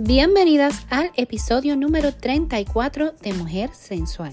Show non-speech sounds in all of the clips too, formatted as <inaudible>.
Bienvenidas al episodio número 34 de Mujer Sensual.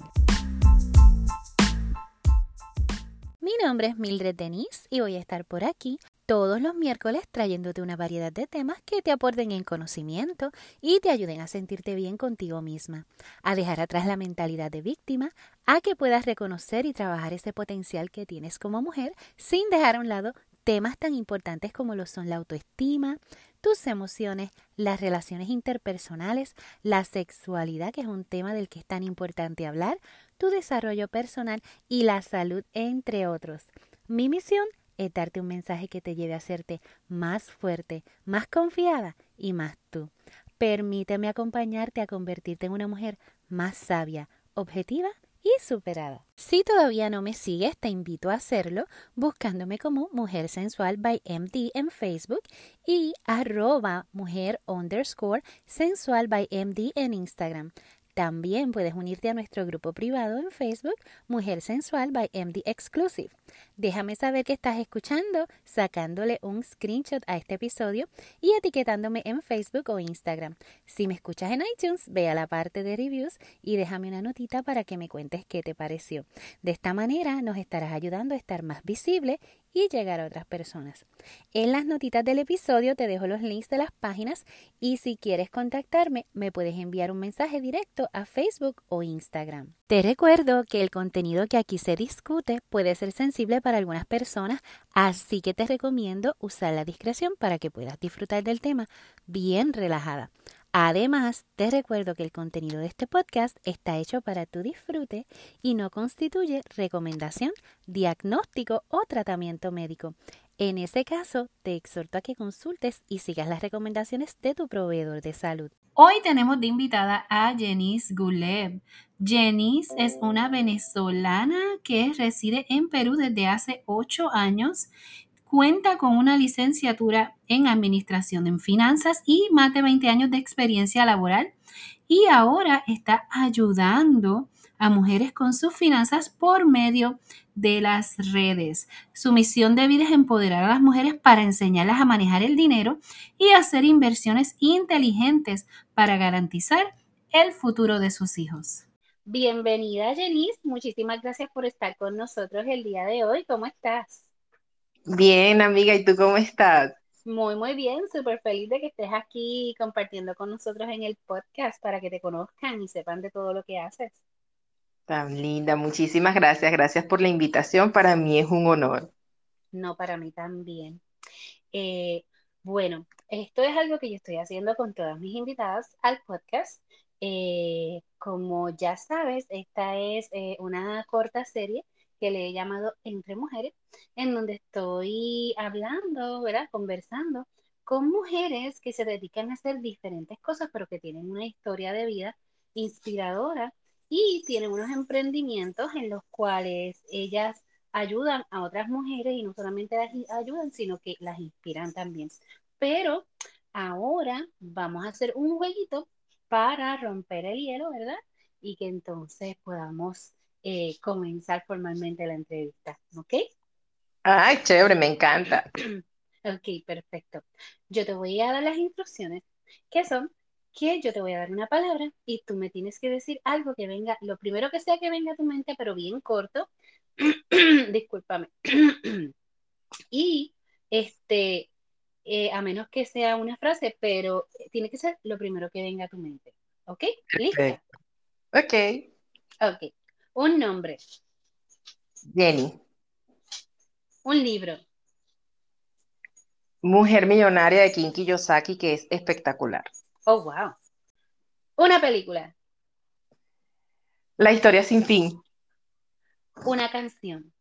Mi nombre es Mildred Denise y voy a estar por aquí todos los miércoles trayéndote una variedad de temas que te aporten en conocimiento y te ayuden a sentirte bien contigo misma, a dejar atrás la mentalidad de víctima, a que puedas reconocer y trabajar ese potencial que tienes como mujer sin dejar a un lado temas tan importantes como lo son la autoestima, tus emociones, las relaciones interpersonales, la sexualidad, que es un tema del que es tan importante hablar, tu desarrollo personal y la salud, entre otros. Mi misión es darte un mensaje que te lleve a hacerte más fuerte, más confiada y más tú. Permíteme acompañarte a convertirte en una mujer más sabia, objetiva y superada. Si todavía no me sigues, te invito a hacerlo buscándome como Mujer Sensual by MD en Facebook y arroba mujer underscore sensual by MD en Instagram. También puedes unirte a nuestro grupo privado en Facebook, Mujer Sensual by MD Exclusive. Déjame saber que estás escuchando, sacándole un screenshot a este episodio y etiquetándome en Facebook o Instagram. Si me escuchas en iTunes, ve a la parte de reviews y déjame una notita para que me cuentes qué te pareció. De esta manera nos estarás ayudando a estar más visible y llegar a otras personas. En las notitas del episodio te dejo los links de las páginas y si quieres contactarme me puedes enviar un mensaje directo a Facebook o Instagram. Te recuerdo que el contenido que aquí se discute puede ser sensible para algunas personas, así que te recomiendo usar la discreción para que puedas disfrutar del tema bien relajada. Además, te recuerdo que el contenido de este podcast está hecho para tu disfrute y no constituye recomendación, diagnóstico o tratamiento médico. En ese caso, te exhorto a que consultes y sigas las recomendaciones de tu proveedor de salud. Hoy tenemos de invitada a Jenice Gulev. Jenice es una venezolana que reside en Perú desde hace ocho años cuenta con una licenciatura en Administración en Finanzas y más de 20 años de experiencia laboral y ahora está ayudando a mujeres con sus finanzas por medio de las redes. Su misión de vida es empoderar a las mujeres para enseñarlas a manejar el dinero y hacer inversiones inteligentes para garantizar el futuro de sus hijos. Bienvenida, Jenice. Muchísimas gracias por estar con nosotros el día de hoy. ¿Cómo estás? Bien, amiga, ¿y tú cómo estás? Muy, muy bien, súper feliz de que estés aquí compartiendo con nosotros en el podcast para que te conozcan y sepan de todo lo que haces. Tan linda, muchísimas gracias, gracias por la invitación, para mí es un honor. No, para mí también. Eh, bueno, esto es algo que yo estoy haciendo con todas mis invitadas al podcast. Eh, como ya sabes, esta es eh, una corta serie que le he llamado Entre Mujeres, en donde estoy hablando, ¿verdad? Conversando con mujeres que se dedican a hacer diferentes cosas, pero que tienen una historia de vida inspiradora y tienen unos emprendimientos en los cuales ellas ayudan a otras mujeres y no solamente las ayudan, sino que las inspiran también. Pero ahora vamos a hacer un jueguito para romper el hielo, ¿verdad? Y que entonces podamos eh, comenzar formalmente la entrevista, ¿ok? Ay, chévere, me encanta. <clears throat> Ok, perfecto. Yo te voy a dar las instrucciones, que son que yo te voy a dar una palabra y tú me tienes que decir algo que venga, lo primero que sea que venga a tu mente, pero bien corto. <clears throat> Discúlpame. <clears throat> y este, eh, a menos que sea una frase, pero tiene que ser lo primero que venga a tu mente. ¿Ok? ¿Listo? Ok. Ok. Un nombre. Jenny. Un libro. Mujer millonaria de Kinki Yosaki, que es espectacular. Oh, wow. Una película. La historia sin fin. Una canción.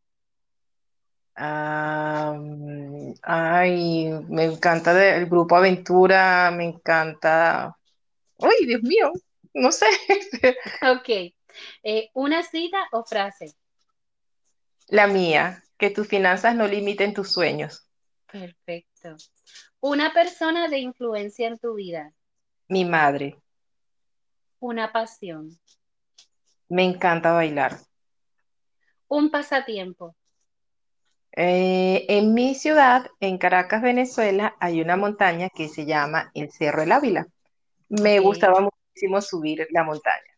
ay, me encanta el grupo Aventura, me encanta. Uy, Dios mío, no sé. <laughs> ok. Eh, ¿Una cita o frase? La mía, que tus finanzas no limiten tus sueños. Perfecto. ¿Una persona de influencia en tu vida? Mi madre. ¿Una pasión? Me encanta bailar. ¿Un pasatiempo? Eh, en mi ciudad, en Caracas, Venezuela, hay una montaña que se llama el Cerro del Ávila. me gustaba muchísimo subir la montaña.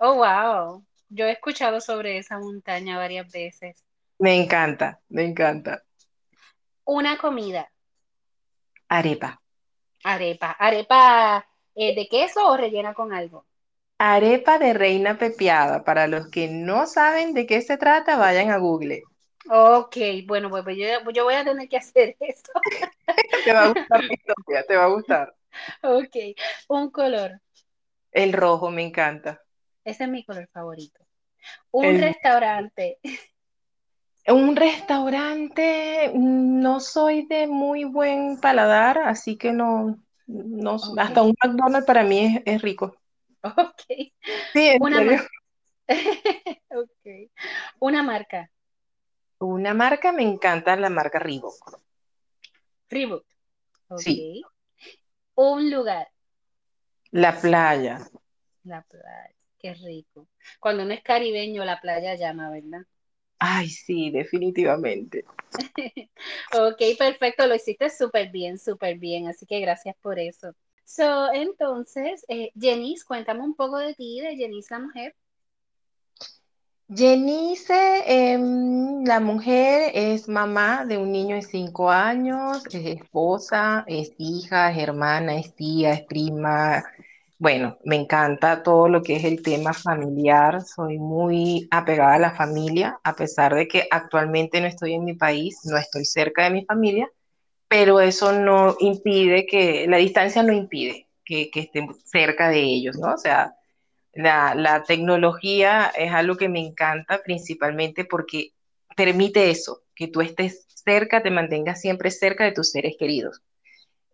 Oh, wow. Yo he escuchado sobre esa montaña varias veces. Me encanta, me encanta. Una comida, Arepa. arepa. ¿Arepa eh, de queso o rellena con algo? Arepa de reina pepiada. Para los que no saben de qué se trata, vayan a Google. Ok, bueno, pues, pues yo, yo voy a tener que hacer <laughs> eso. Te va a gustar historia, te va a gustar. <laughs> Ok, un color. El rojo me encanta. Ese es mi color favorito. Un El- restaurante. un restaurante, no soy de muy buen paladar, así que no, no, hasta un McDonald's para mí es, es rico. ok. Sí, en Una serio. <laughs> Una marca. Una marca, me encanta la marca Reebok. Reebok. Sí, Ok. Un lugar. la playa. La playa. Qué rico. Cuando uno es caribeño, la playa llama, ¿verdad? Ay, sí, definitivamente. <laughs> Ok, perfecto, lo hiciste súper bien, súper bien, así que gracias por eso. So, entonces, eh, Jenice, cuéntame un poco de ti, de Jenice la mujer. Jenice, em, la mujer, es mamá de un niño de cinco años, es esposa, es hija, es hermana, es tía, es prima. Bueno, me encanta todo lo que es el tema familiar. Soy muy apegada a la familia, a pesar de que actualmente no estoy en mi país, no estoy cerca de mi familia, pero eso no impide que, la distancia no impide que, que esté cerca de ellos, ¿no? O sea, la, tecnología es algo que me encanta principalmente porque permite eso, que tú estés cerca, te mantengas siempre cerca de tus seres queridos.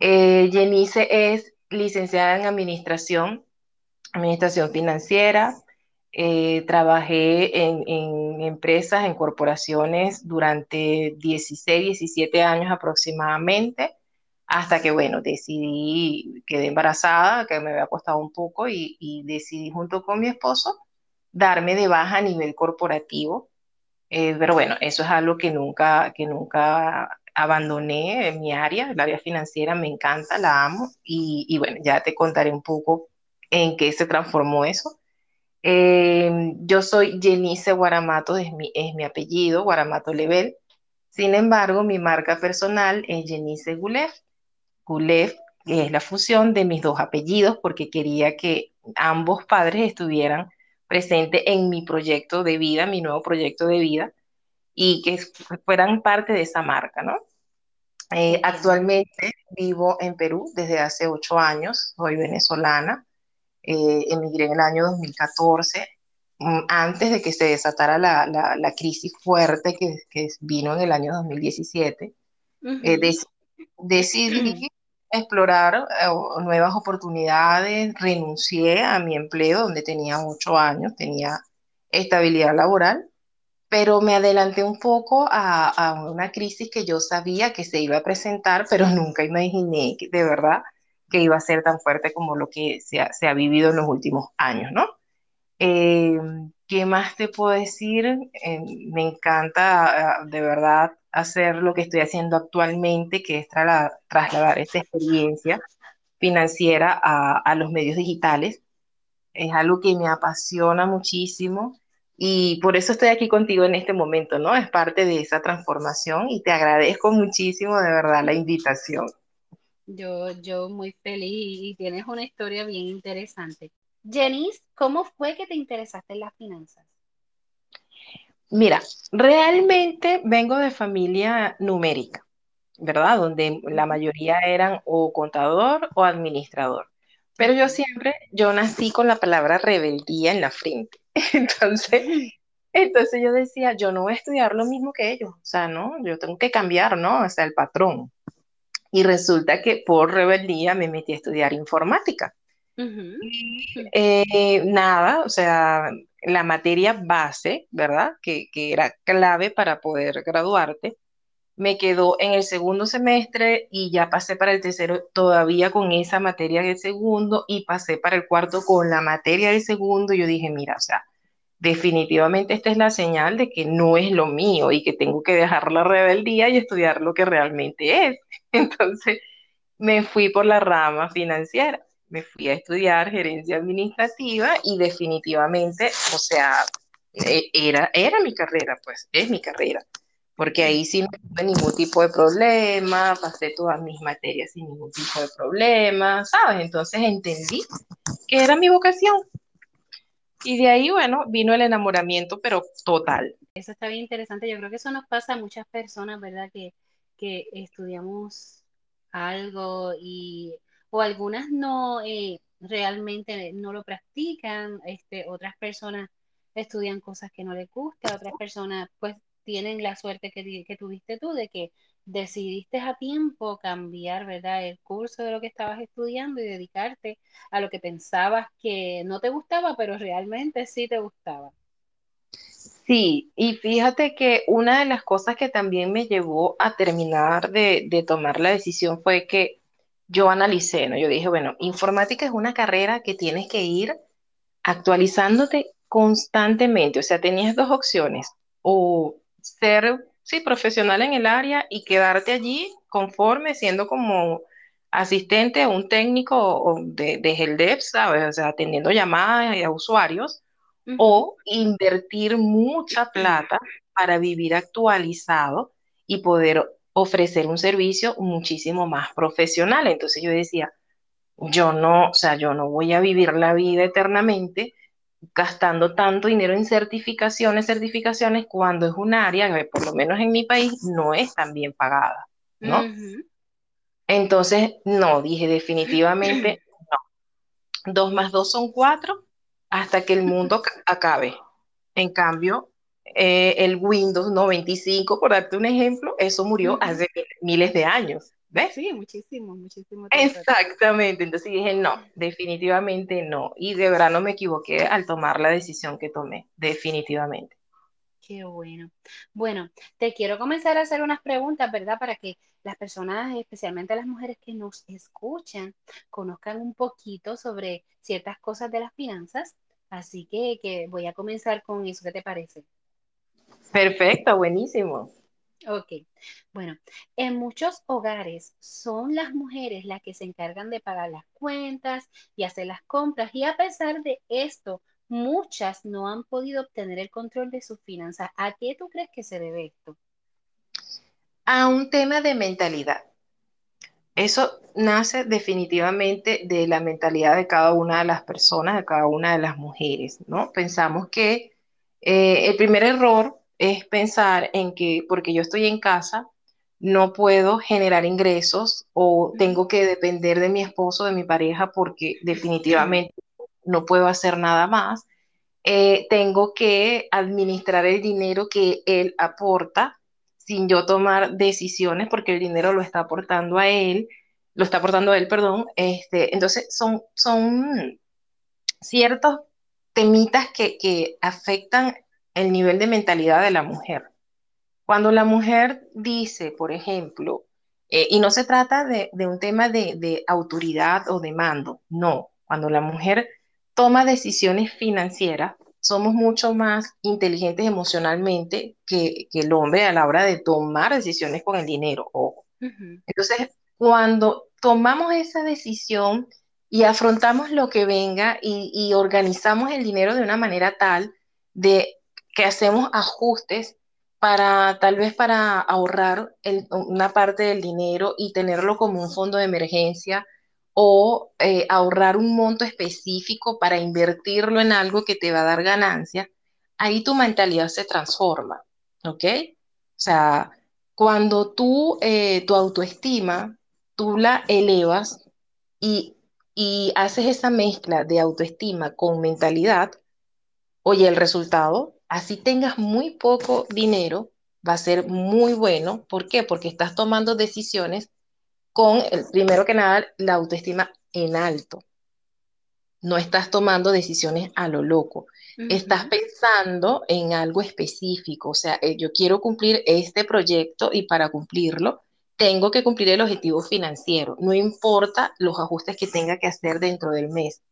Eh, es licenciada en administración, administración financiera. Eh, trabajé en, empresas, en corporaciones durante 16, 17 años aproximadamente hasta que, bueno, decidí, quedé embarazada, que me había costado un poco y, y decidí junto con mi esposo darme de baja a nivel corporativo. Eh, pero bueno, eso es algo que nunca, que nunca abandoné mi área, el área financiera me encanta, la amo y, y bueno, ya te contaré un poco en qué se transformó eso. Eh, yo soy Jenice Guaramato, es mi, es mi apellido, Guaramato Level. Sin embargo, mi marca personal es Jenice. Goulet, que es la fusión de mis dos apellidos, porque quería que ambos padres estuvieran presentes en mi proyecto de vida, mi nuevo proyecto de vida, y que fueran parte de esa marca, ¿no? Eh, actualmente vivo en Perú desde hace ocho años, soy venezolana, eh, emigré en el año 2014, mm, antes de que se desatara la, la, la crisis fuerte que, que, vino en el año 2017. Uh -huh. eh, dec decidí <clears throat> explorar eh, nuevas oportunidades, renuncié a mi empleo donde tenía ocho años, tenía estabilidad laboral, pero me adelanté un poco a, a, una crisis que yo sabía que se iba a presentar, pero <laughs> nunca imaginé que, de verdad que iba a ser tan fuerte como lo que se ha, se ha vivido en los últimos años, ¿no? Eh, ¿Qué más te puedo decir? Eh, me encanta de verdad hacer lo que estoy haciendo actualmente, que es trasladar, trasladar esta experiencia financiera a, a, los medios digitales. Es algo que me apasiona muchísimo y por eso estoy aquí contigo en este momento, ¿no? Es parte de esa transformación y te agradezco muchísimo de verdad la invitación. Yo, yo muy feliz y tienes una historia bien interesante. Jenice, ¿cómo fue que te interesaste en las finanzas? Mira, realmente vengo de familia numérica, ¿verdad? Donde la mayoría eran o contador o administrador. Pero yo siempre, yo nací con la palabra rebeldía en la frente. <laughs> Entonces, entonces yo decía, yo no voy a estudiar lo mismo que ellos. O sea, no, yo tengo que cambiar, ¿no? O sea, el patrón. Y resulta que por rebeldía me metí a estudiar informática. Uh -huh. Eh, nada, o sea, la materia base, ¿verdad? Que, que, era clave para poder graduarte, me quedó en el segundo semestre y ya pasé para el tercero todavía con esa materia del segundo y pasé para el cuarto con la materia del segundo. Yo dije, mira, o sea, definitivamente esta es la señal de que no es lo mío y que tengo que dejar la rebeldía y estudiar lo que realmente es. <laughs> Entonces me fui por la rama financiera me fui a estudiar gerencia administrativa y definitivamente, o sea, e, era, era mi carrera, pues, es mi carrera, porque ahí sí no tuve ningún tipo de problema, pasé todas mis materias sin ningún tipo de problema, ¿sabes? Entonces entendí que era mi vocación. Y de ahí, bueno, vino el enamoramiento, pero total. Eso está bien interesante. Yo creo que eso nos pasa a muchas personas, ¿verdad? Que, que estudiamos algo y o algunas no eh, realmente no lo practican, este, otras personas estudian cosas que no les gusta, otras personas pues tienen la suerte que, que tuviste tú de que decidiste a tiempo cambiar, ¿verdad? El curso de lo que estabas estudiando y dedicarte a lo que pensabas que no te gustaba, pero realmente sí te gustaba. Sí, y fíjate que una de las cosas que también me llevó a terminar de, de tomar la decisión fue que yo analicé, ¿no? Yo dije, bueno, informática es una carrera que tienes que ir actualizándote constantemente. O sea, tenías dos opciones, o ser, sí, profesional en el área y quedarte allí conforme siendo como asistente o un técnico de, de helpdesk, ¿sabes? O sea, atendiendo llamadas a usuarios, o invertir mucha plata para vivir actualizado y poder ofrecer un servicio muchísimo más profesional. Entonces yo decía, yo no, o sea, yo no voy a vivir la vida eternamente gastando tanto dinero en certificaciones, certificaciones, cuando es un área que por lo menos en mi país no es tan bien pagada, ¿no? Entonces, no, dije definitivamente <clears throat> no. Dos más dos son cuatro hasta que el mundo acabe. En cambio, eh, el Windows 95, por darte un ejemplo, eso murió hace miles de años. ¿Ves? Sí, muchísimo, muchísimo. Exactamente, entonces dije, no, definitivamente no. Y de verdad no me equivoqué al tomar la decisión que tomé, definitivamente. Qué bueno. Bueno, te quiero comenzar a hacer unas preguntas, ¿verdad? Para que las personas, especialmente las mujeres que nos escuchan, conozcan un poquito sobre ciertas cosas de las finanzas. Así que, que voy a comenzar con eso. ¿Qué te parece? Perfecto, buenísimo. Ok, bueno, en muchos hogares son las mujeres las que se encargan de pagar las cuentas y hacer las compras y a pesar de esto, muchas no han podido obtener el control de sus finanzas. ¿A qué tú crees que se debe esto? A un tema de mentalidad. Eso nace definitivamente de la mentalidad de cada una de las personas, de cada una de las mujeres, ¿no? Pensamos que eh, el primer error es pensar en que porque yo estoy en casa, no puedo generar ingresos o tengo que depender de mi esposo, de mi pareja, porque definitivamente no puedo hacer nada más. Eh, tengo que administrar el dinero que él aporta sin yo tomar decisiones porque el dinero lo está aportando a él, lo está aportando a él, perdón. Este, entonces son, son ciertos temitas que, que afectan el nivel de mentalidad de la mujer. Cuando la mujer dice, por ejemplo, eh, y no se trata de, un tema de, autoridad o de mando, no, cuando la mujer toma decisiones financieras, somos mucho más inteligentes emocionalmente que, el hombre a la hora de tomar decisiones con el dinero. Entonces, cuando tomamos esa decisión y afrontamos lo que venga y, y organizamos el dinero de una manera tal de que hacemos ajustes para tal vez para ahorrar una parte del dinero y tenerlo como un fondo de emergencia o eh, ahorrar un monto específico para invertirlo en algo que te va a dar ganancia, ahí tu mentalidad se transforma, ¿ok? O sea, cuando tú, eh, tu autoestima, tú la elevas y, y haces esa mezcla de autoestima con mentalidad, oye, el resultado así tengas muy poco dinero, va a ser muy bueno. ¿Por qué? Porque estás tomando decisiones con, el, primero que nada, la autoestima en alto. No estás tomando decisiones a lo loco. Estás pensando en algo específico. O sea, eh, yo quiero cumplir este proyecto y para cumplirlo tengo que cumplir el objetivo financiero. No importa los ajustes que tenga que hacer dentro del mes.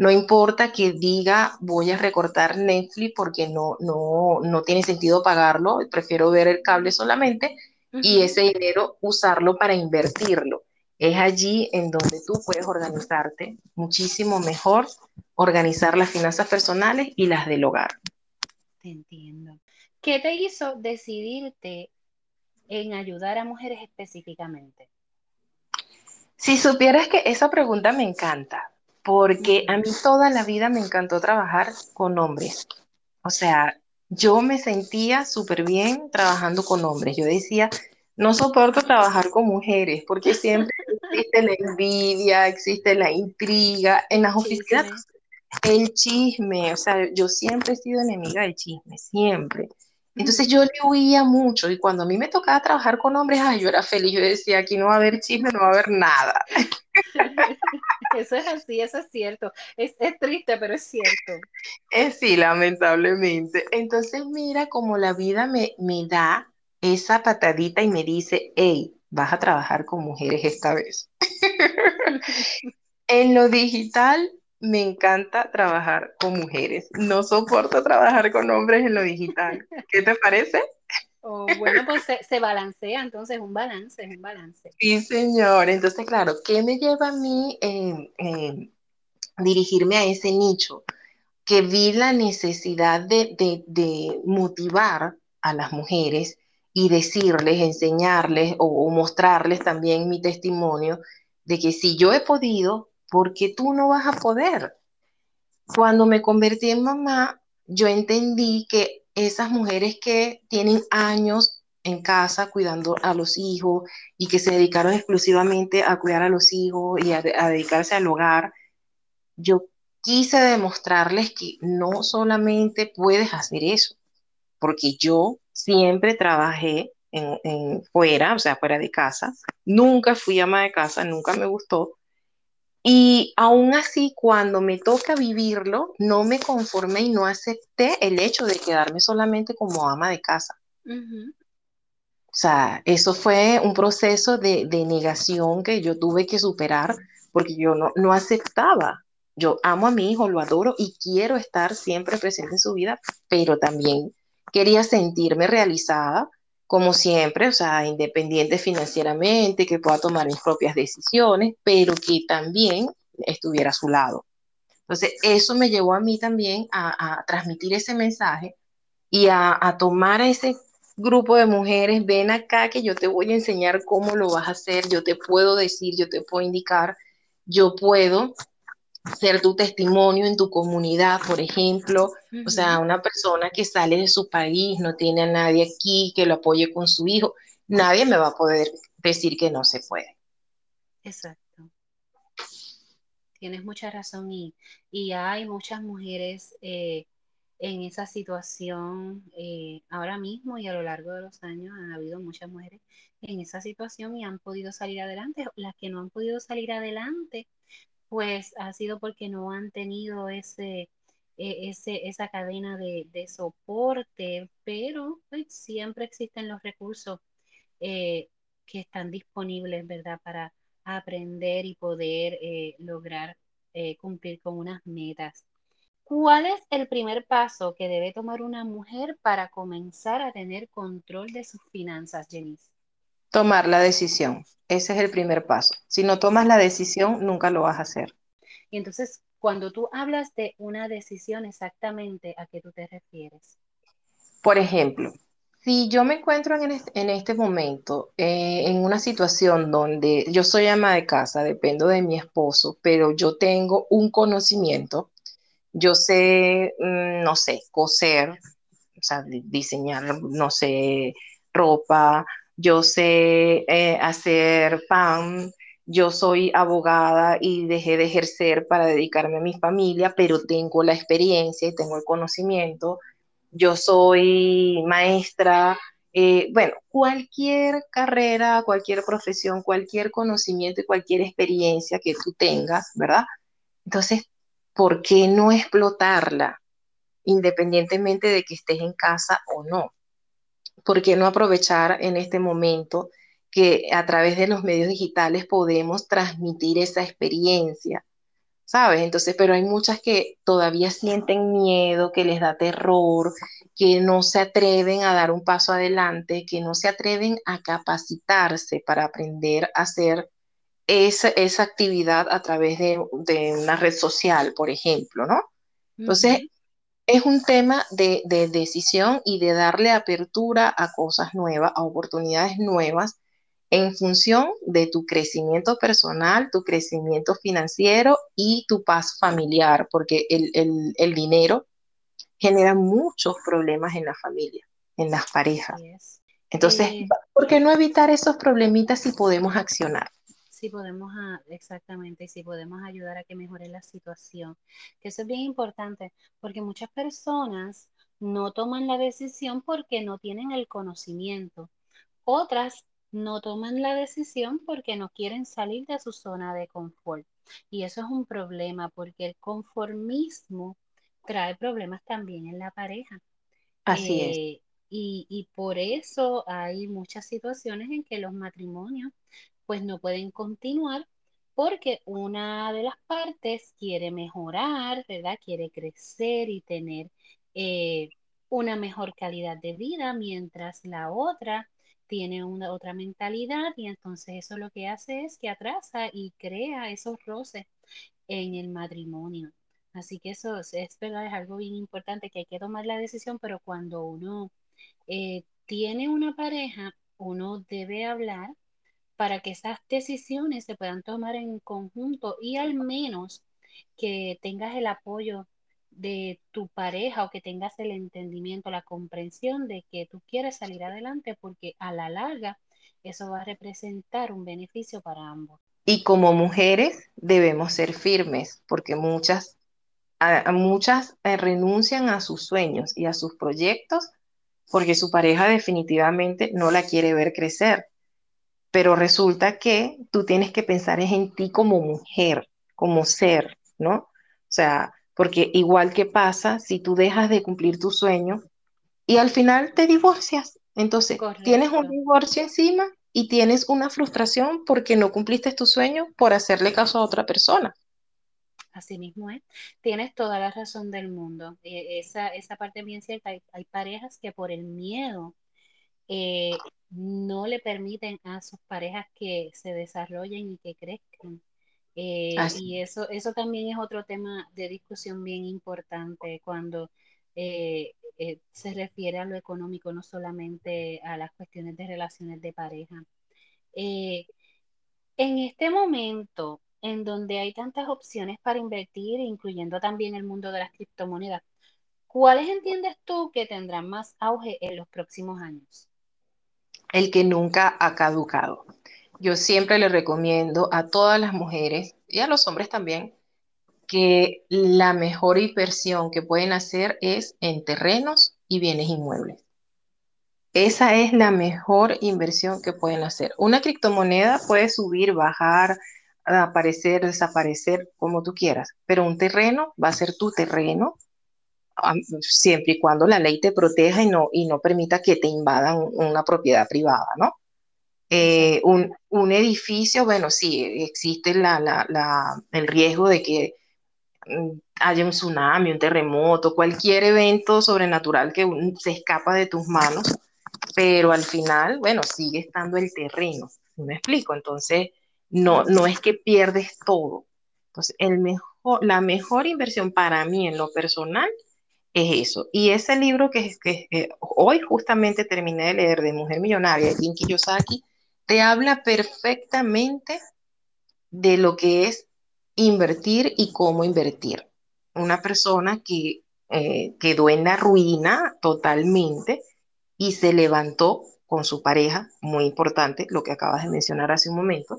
No importa que diga voy a recortar Netflix porque no, no, no tiene sentido pagarlo, prefiero ver el cable solamente y ese dinero usarlo para invertirlo. es allí en donde tú puedes organizarte muchísimo mejor, organizar las finanzas personales y las del hogar. Te entiendo. ¿Qué te hizo decidirte en ayudar a mujeres específicamente? Si supieras que esa pregunta me encanta, porque a mí toda la vida me encantó trabajar con hombres. O sea, yo me sentía súper bien trabajando con hombres. Yo decía, no soporto trabajar con mujeres porque siempre <laughs> existe la envidia, existe la intriga. En las oficinas, el chisme, o sea, yo siempre he sido enemiga del chisme, siempre. Entonces yo le huía mucho y cuando a mí me tocaba trabajar con hombres, ay, yo era feliz, yo decía, aquí no va a haber chisme, no va a haber nada. <laughs> Eso es así, eso es cierto. Es, triste, pero es cierto. Es sí, lamentablemente. Entonces mira como la vida me, me da esa patadita y me dice, hey, vas a trabajar con mujeres esta vez. <laughs> en lo digital me encanta trabajar con mujeres. No soporto trabajar con hombres en lo digital. ¿Qué te parece? Oh, bueno, pues se, balancea, entonces un balance, es un balance. Sí, señor. Entonces, claro, ¿qué me lleva a mí eh, eh, dirigirme a ese nicho? Que vi la necesidad de, de, motivar a las mujeres y decirles, enseñarles o mostrarles también mi testimonio de que si yo he podido, porque tú no vas a poder. Cuando me convertí en mamá, yo entendí que esas mujeres que tienen años en casa cuidando a los hijos y que se dedicaron exclusivamente a cuidar a los hijos y a, dedicarse al hogar, yo quise demostrarles que no solamente puedes hacer eso, porque yo siempre trabajé en, en, fuera, o sea, fuera de casa, nunca fui ama de casa, nunca me gustó, y aún así, cuando me toca vivirlo, no me conformé y no acepté el hecho de quedarme solamente como ama de casa. O sea, eso fue un proceso de, negación que yo tuve que superar porque yo no, no aceptaba. Yo amo a mi hijo, lo adoro y quiero estar siempre presente en su vida, pero también quería sentirme realizada como siempre, o sea, independiente financieramente, que pueda tomar mis propias decisiones, pero que también estuviera a su lado. Entonces, eso me llevó a mí también a, transmitir ese mensaje y a, tomar a ese grupo de mujeres, ven acá que yo te voy a enseñar cómo lo vas a hacer, yo te puedo decir, yo te puedo indicar, yo puedo ser tu testimonio en tu comunidad, por ejemplo, o sea, una persona que sale de su país, no tiene a nadie aquí que lo apoye con su hijo, nadie me va a poder decir que no se puede. Exacto. Tienes mucha razón y, y hay muchas mujeres eh, en esa situación eh, ahora mismo y a lo largo de los años han habido muchas mujeres en esa situación y han podido salir adelante. Las que no han podido salir adelante pues ha sido porque no han tenido ese, ese esa cadena de, soporte, pero pues, siempre existen los recursos eh, que están disponibles, ¿verdad? Para aprender y poder eh, lograr eh, cumplir con unas metas. ¿Cuál es el primer paso que debe tomar una mujer para comenzar a tener control de sus finanzas, Jenice? Tomar la decisión. Ese es el primer paso. Si no tomas la decisión, nunca lo vas a hacer. Y entonces, cuando tú hablas de una decisión, exactamente a qué tú te refieres. Por ejemplo, si yo me encuentro en este, momento eh, en una situación donde yo soy ama de casa, dependo de mi esposo, pero yo tengo un conocimiento, yo sé, mm, no sé, coser, o sea, diseñar, no sé, ropa, yo sé eh, hacer pan, yo soy abogada y dejé de ejercer para dedicarme a mi familia, pero tengo la experiencia y tengo el conocimiento. Yo soy maestra, eh, bueno, cualquier carrera, cualquier profesión, cualquier conocimiento y cualquier experiencia que tú tengas, ¿verdad? Entonces, ¿por qué no explotarla independientemente de que estés en casa o no? ¿por qué no aprovechar en este momento que a través de los medios digitales podemos transmitir esa experiencia? ¿Sabes? Entonces, pero hay muchas que todavía sienten miedo, que les da terror, que no se atreven a dar un paso adelante, que no se atreven a capacitarse para aprender a hacer esa, esa actividad a través de, de, una red social, por ejemplo, ¿no? Entonces, es un tema de, de, decisión y de darle apertura a cosas nuevas, a oportunidades nuevas, en función de tu crecimiento personal, tu crecimiento financiero y tu paz familiar, porque el, el, el dinero genera muchos problemas en la familia, en las parejas. Entonces, eh, ¿por qué no evitar esos problemitas si podemos accionar? Si podemos, exactamente, si podemos ayudar a que mejore la situación. Que eso es bien importante, porque muchas personas no toman la decisión porque no tienen el conocimiento. Otras no toman la decisión porque no quieren salir de su zona de confort. Y eso es un problema porque el conformismo trae problemas también en la pareja. Así Eh, es. Y, y por eso hay muchas situaciones en que los matrimonios pues no pueden continuar porque una de las partes quiere mejorar, ¿verdad? Quiere crecer y tener eh, una mejor calidad de vida, mientras la otra tiene una otra mentalidad y entonces eso lo que hace es que atrasa y crea esos roces en el matrimonio. Así que eso es, verdad, es algo bien importante que hay que tomar la decisión, pero cuando uno eh, tiene una pareja, uno debe hablar para que esas decisiones se puedan tomar en conjunto y al menos que tengas el apoyo de tu pareja o que tengas el entendimiento, la comprensión de que tú quieres salir adelante porque a la larga eso va a representar un beneficio para ambos. Y como mujeres debemos ser firmes porque muchas, a, muchas eh, renuncian a sus sueños y a sus proyectos porque su pareja definitivamente no la quiere ver crecer pero resulta que tú tienes que pensar en ti como mujer, como ser, ¿no? O sea, porque igual que pasa si tú dejas de cumplir tu sueño y al final te divorcias. Entonces, Correcto. tienes un divorcio encima y tienes una frustración porque no cumpliste tu sueño por hacerle caso a otra persona. Así mismo es. Tienes toda la razón del mundo. Esa, esa parte bien cierta. Hay, hay parejas que por el miedo eh, no le permiten a sus parejas que se desarrollen y que crezcan. Eh, y eso, eso también es otro tema de discusión bien importante cuando eh, eh, se refiere a lo económico, no solamente a las cuestiones de relaciones de pareja. En este momento, en donde hay tantas opciones para invertir, incluyendo también el mundo de las criptomonedas, ¿cuáles entiendes tú que tendrán más auge en los próximos años? el que nunca ha caducado. Yo siempre le recomiendo a todas las mujeres y a los hombres también que la mejor inversión que pueden hacer es en terrenos y bienes inmuebles. Esa es la mejor inversión que pueden hacer. Una criptomoneda puede subir, bajar, aparecer, desaparecer, como tú quieras, pero un terreno va a ser tu terreno siempre y cuando la ley te proteja y no, y no permita que te invadan una propiedad privada, ¿no? Eh, un, un, edificio, bueno, sí, existe la, la, la, el riesgo de que haya un tsunami, un terremoto, cualquier evento sobrenatural que se escapa de tus manos, pero al final, bueno, sigue estando el terreno, ¿me explico? Entonces, no, no es que pierdes todo. Entonces, el mejor, la mejor inversión para mí en lo personal es eso. Y ese libro que, que, que, hoy justamente terminé de leer de Mujer Millonaria de Kiyosaki, te habla perfectamente de lo que es invertir y cómo invertir. Una persona que eh, quedó en la ruina totalmente y se levantó con su pareja, muy importante, lo que acabas de mencionar hace un momento,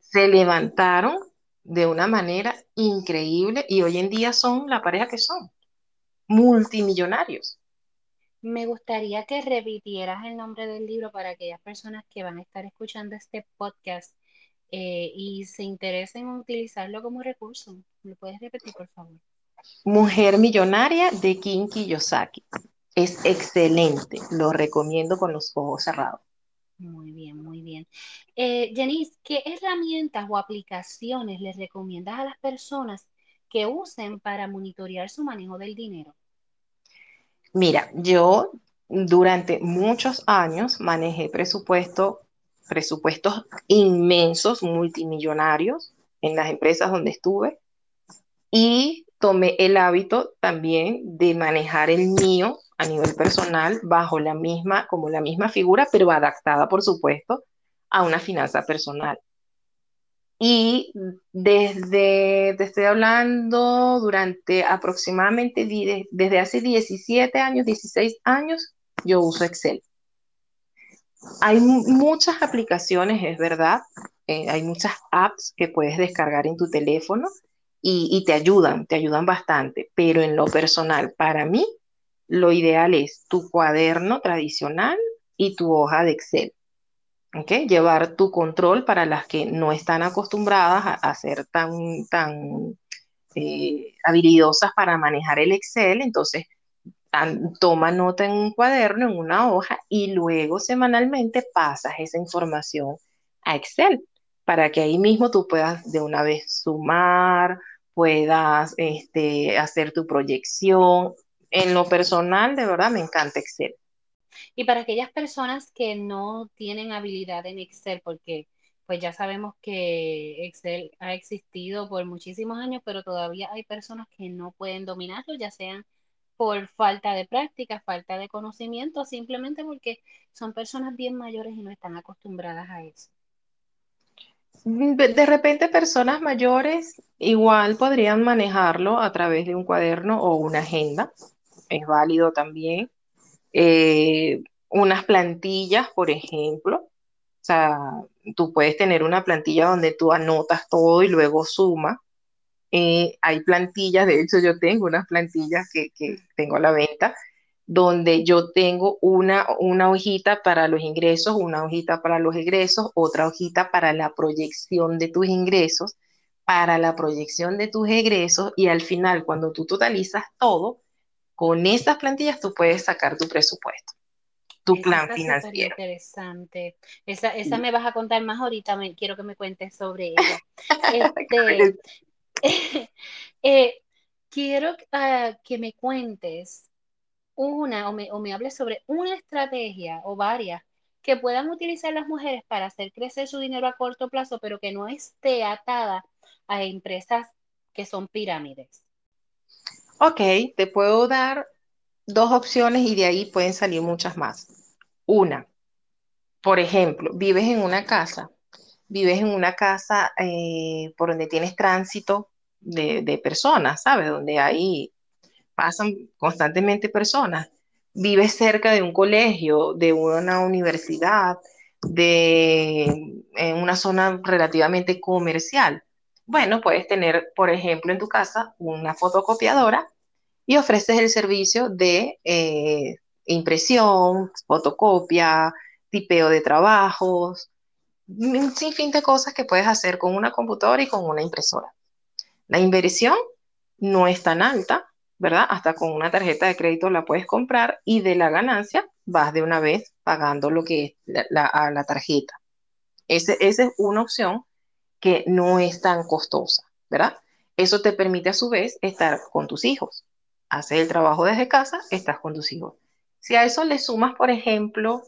se levantaron de una manera increíble y hoy en día son la pareja que son multimillonarios. Me gustaría que repitieras el nombre del libro para aquellas personas que van a estar escuchando este podcast eh, y se interesen en utilizarlo como recurso. ¿Lo puedes repetir, por favor? Mujer Millonaria de Kim Kiyosaki. Es excelente, lo recomiendo con los ojos cerrados. Muy bien, muy bien. Eh, Janice, ¿qué herramientas o aplicaciones les recomiendas a las personas que usen para monitorear su manejo del dinero? Mira, yo durante muchos años manejé presupuesto presupuestos inmensos, multimillonarios en las empresas donde estuve y tomé el hábito también de manejar el mío a nivel personal bajo la misma, como la misma figura, pero adaptada, por supuesto, a una finanza personal. Y desde, te estoy hablando durante aproximadamente, desde hace 17 años, 16 años, yo uso Excel. Hay muchas aplicaciones, es verdad, eh, hay muchas apps que puedes descargar en tu teléfono y, y te ayudan, te ayudan bastante, pero en lo personal, para mí, lo ideal es tu cuaderno tradicional y tu hoja de Excel. ¿Okay? Llevar tu control para las que no están acostumbradas a, ser tan, tan eh, habilidosas para manejar el Excel. Entonces, toma nota en un cuaderno, en una hoja, y luego semanalmente pasas esa información a Excel para que ahí mismo tú puedas de una vez sumar, puedas este, hacer tu proyección. En lo personal, de verdad, me encanta Excel. Y para aquellas personas que no tienen habilidad en Excel, porque pues ya sabemos que Excel ha existido por muchísimos años, pero todavía hay personas que no pueden dominarlo, ya sean por falta de práctica, falta de conocimiento, simplemente porque son personas bien mayores y no están acostumbradas a eso. De repente personas mayores igual podrían manejarlo a través de un cuaderno o una agenda, es válido también. Eh, unas plantillas, por ejemplo, o sea, tú puedes tener una plantilla donde tú anotas todo y luego suma. Eh, hay plantillas, de hecho yo tengo unas plantillas que, que tengo a la venta, donde yo tengo una, una hojita para los ingresos, una hojita para los egresos, otra hojita para la proyección de tus ingresos, para la proyección de tus egresos y al final cuando tú totalizas todo, con esas plantillas tú puedes sacar tu presupuesto, tu plan financiero. Interesante. Esa, esa me vas a contar más ahorita, me, quiero que me cuentes sobre ella. <laughs> Este, <laughs> eh, quiero uh, que me cuentes una o me, o me hables sobre una estrategia o varias que puedan utilizar las mujeres para hacer crecer su dinero a corto plazo, pero que no esté atada a empresas que son pirámides. Ok, te puedo dar dos opciones y de ahí pueden salir muchas más. Una, por ejemplo, vives en una casa, vives en una casa eh, por donde tienes tránsito de, personas, ¿sabes? Donde ahí pasan constantemente personas. Vives cerca de un colegio, de una universidad, de en una zona relativamente comercial. Bueno, puedes tener, por ejemplo, en tu casa una fotocopiadora y ofreces el servicio de eh, impresión, fotocopia, tipeo de trabajos, un sinfín de cosas que puedes hacer con una computadora y con una impresora. La inversión no es tan alta, ¿verdad? Hasta con una tarjeta de crédito la puedes comprar y de la ganancia vas de una vez pagando lo que es la, a la tarjeta. esa es una opción que no es tan costosa, ¿verdad? Eso te permite a su vez estar con tus hijos. Haces el trabajo desde casa, estás con tus hijos. Si a eso le sumas, por ejemplo,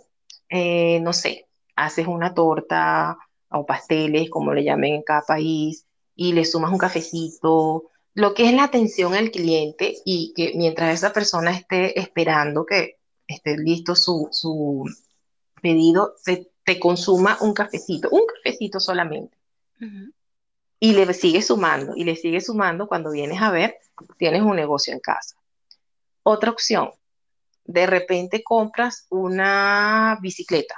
eh, no sé, haces una torta o pasteles, como le llamen en cada país, y le sumas un cafecito, lo que es la atención al cliente y que mientras esa persona esté esperando que esté listo su, pedido, se te consuma un cafecito, un cafecito solamente. Y le sigue sumando, y le sigue sumando cuando vienes a ver, tienes un negocio en casa. Otra opción, de repente compras una bicicleta,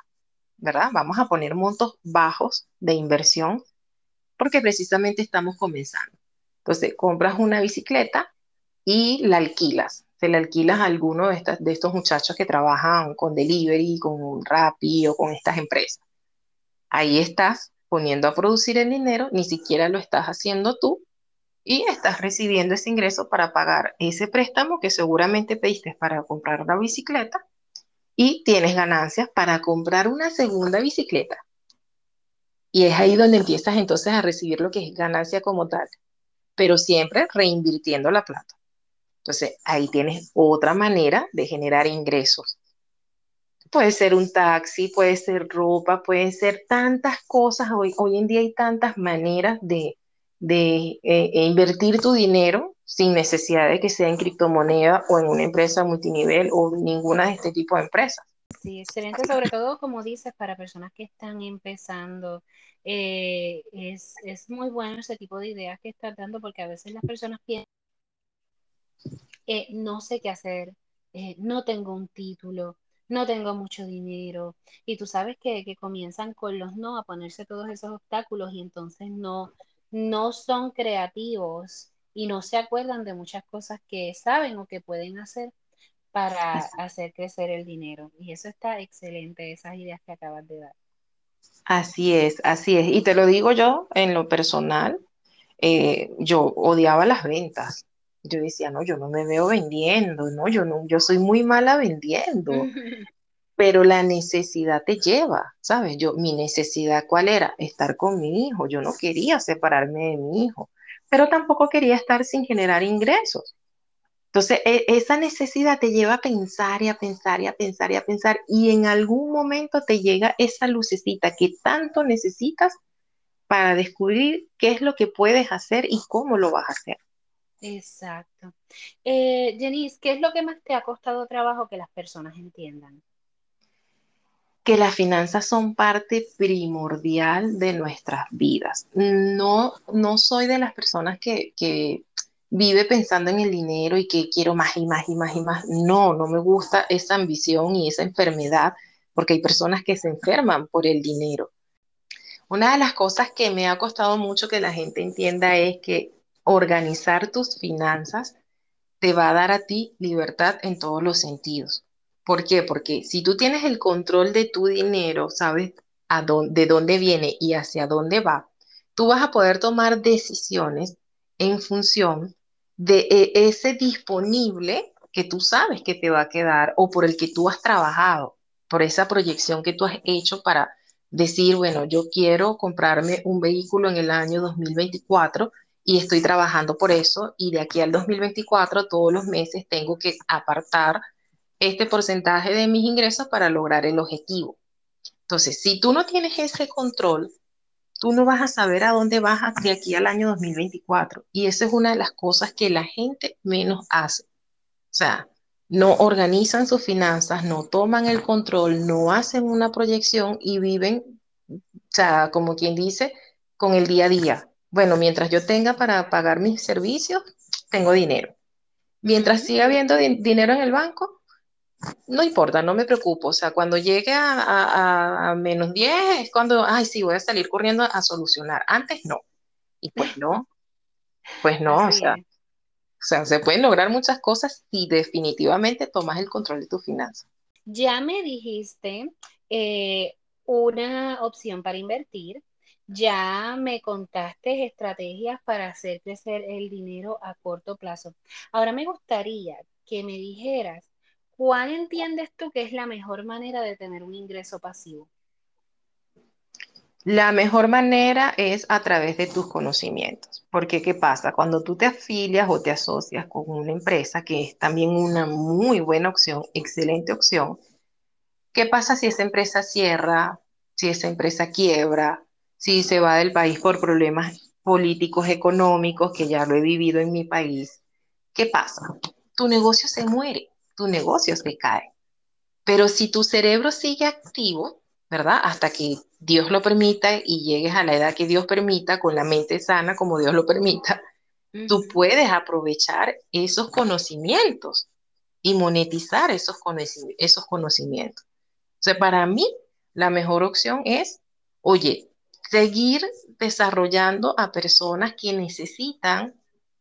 ¿verdad? Vamos a poner montos bajos de inversión porque precisamente estamos comenzando. Entonces, compras una bicicleta y la alquilas. Se la alquilas a alguno de, estas, de estos muchachos que trabajan con delivery, con Rappi o con estas empresas. Ahí estás poniendo a producir el dinero, ni siquiera lo estás haciendo tú y estás recibiendo ese ingreso para pagar ese préstamo que seguramente pediste para comprar una bicicleta y tienes ganancias para comprar una segunda bicicleta. Y es ahí donde empiezas entonces a recibir lo que es ganancia como tal, pero siempre reinvirtiendo la plata. Entonces ahí tienes otra manera de generar ingresos. Puede ser un taxi, puede ser ropa, puede ser tantas cosas. Hoy, hoy en día hay tantas maneras de, de eh, e invertir tu dinero sin necesidad de que sea en criptomoneda o en una empresa multinivel o ninguna de este tipo de empresas. Sí, excelente, sobre todo como dices, para personas que están empezando, eh, es, es, muy bueno ese tipo de ideas que estás dando porque a veces las personas piensan, eh, no sé qué hacer, no tengo un título, no tengo mucho dinero, y tú sabes que, que comienzan con los no a ponerse todos esos obstáculos y entonces no, no son creativos y no se acuerdan de muchas cosas que saben o que pueden hacer para hacer crecer el dinero. Y eso está excelente, esas ideas que acabas de dar. Así es, así es. Y te lo digo yo en lo personal, eh, yo odiaba las ventas. Yo decía, no, yo no me veo vendiendo, no, yo no, yo soy muy mala vendiendo. <laughs> Pero la necesidad te lleva, ¿sabes? Yo, mi necesidad, ¿cuál era? Estar con mi hijo. Yo no quería separarme de mi hijo, pero tampoco quería estar sin generar ingresos. Entonces, e, esa necesidad te lleva a pensar y a pensar y a pensar y a pensar y en algún momento te llega esa lucecita que tanto necesitas para descubrir qué es lo que puedes hacer y cómo lo vas a hacer. Exacto. Eh, ¿qué es lo que más te ha costado trabajo que las personas entiendan? Que las finanzas son parte primordial de nuestras vidas. No, no soy de las personas que, que vive pensando en el dinero y que quiero más y más y más y más. No, no me gusta esa ambición y esa enfermedad, porque hay personas que se enferman por el dinero. Una de las cosas que me ha costado mucho que la gente entienda es que organizar tus finanzas te va a dar a ti libertad en todos los sentidos. ¿Por qué? Porque si tú tienes el control de tu dinero, sabes a dónde, de dónde viene y hacia dónde va, tú vas a poder tomar decisiones en función de e, ese disponible que tú sabes que te va a quedar o por el que tú has trabajado, por esa proyección que tú has hecho para decir, bueno, yo quiero comprarme un vehículo en el año 2024 y estoy trabajando por eso y de aquí al 2024 todos los meses tengo que apartar este porcentaje de mis ingresos para lograr el objetivo. Entonces, si tú no tienes ese control, tú no vas a saber a dónde vas de aquí al año 2024. Y esa es una de las cosas que la gente menos hace. O sea, no organizan sus finanzas, no toman el control, no hacen una proyección y viven, o sea, como quien dice, con el día a día. Bueno, mientras yo tenga para pagar mis servicios, tengo dinero. Mientras siga habiendo dinero en el banco, no importa, no me preocupo. O sea, cuando llegue a, menos 10 es cuando, ay, sí, voy a salir corriendo a solucionar. Antes no. Y pues no, pues no, o sea, o sea, se pueden lograr muchas cosas si definitivamente tomas el control de tu finanzas. Ya me dijiste eh, una opción para invertir, ya me contaste estrategias para hacer crecer el dinero a corto plazo. Ahora me gustaría que me dijeras ¿cuál entiendes tú que es la mejor manera de tener un ingreso pasivo? La mejor manera es a través de tus conocimientos. Porque, ¿qué pasa? Cuando tú te afilias o te asocias con una empresa, que es también una muy buena opción, excelente opción, ¿qué pasa si esa empresa cierra, si esa empresa quiebra, si se va del país por problemas políticos, económicos, que ya lo he vivido en mi país? ¿Qué pasa? Tu negocio se muere tu negocio se cae. Pero si tu cerebro sigue activo, ¿verdad? Hasta que Dios lo permita y llegues a la edad que Dios permita, con la mente sana como Dios lo permita, tú puedes aprovechar esos conocimientos y monetizar esos, esos conocimientos. O sea, para mí, la mejor opción es, oye, seguir desarrollando a personas que necesitan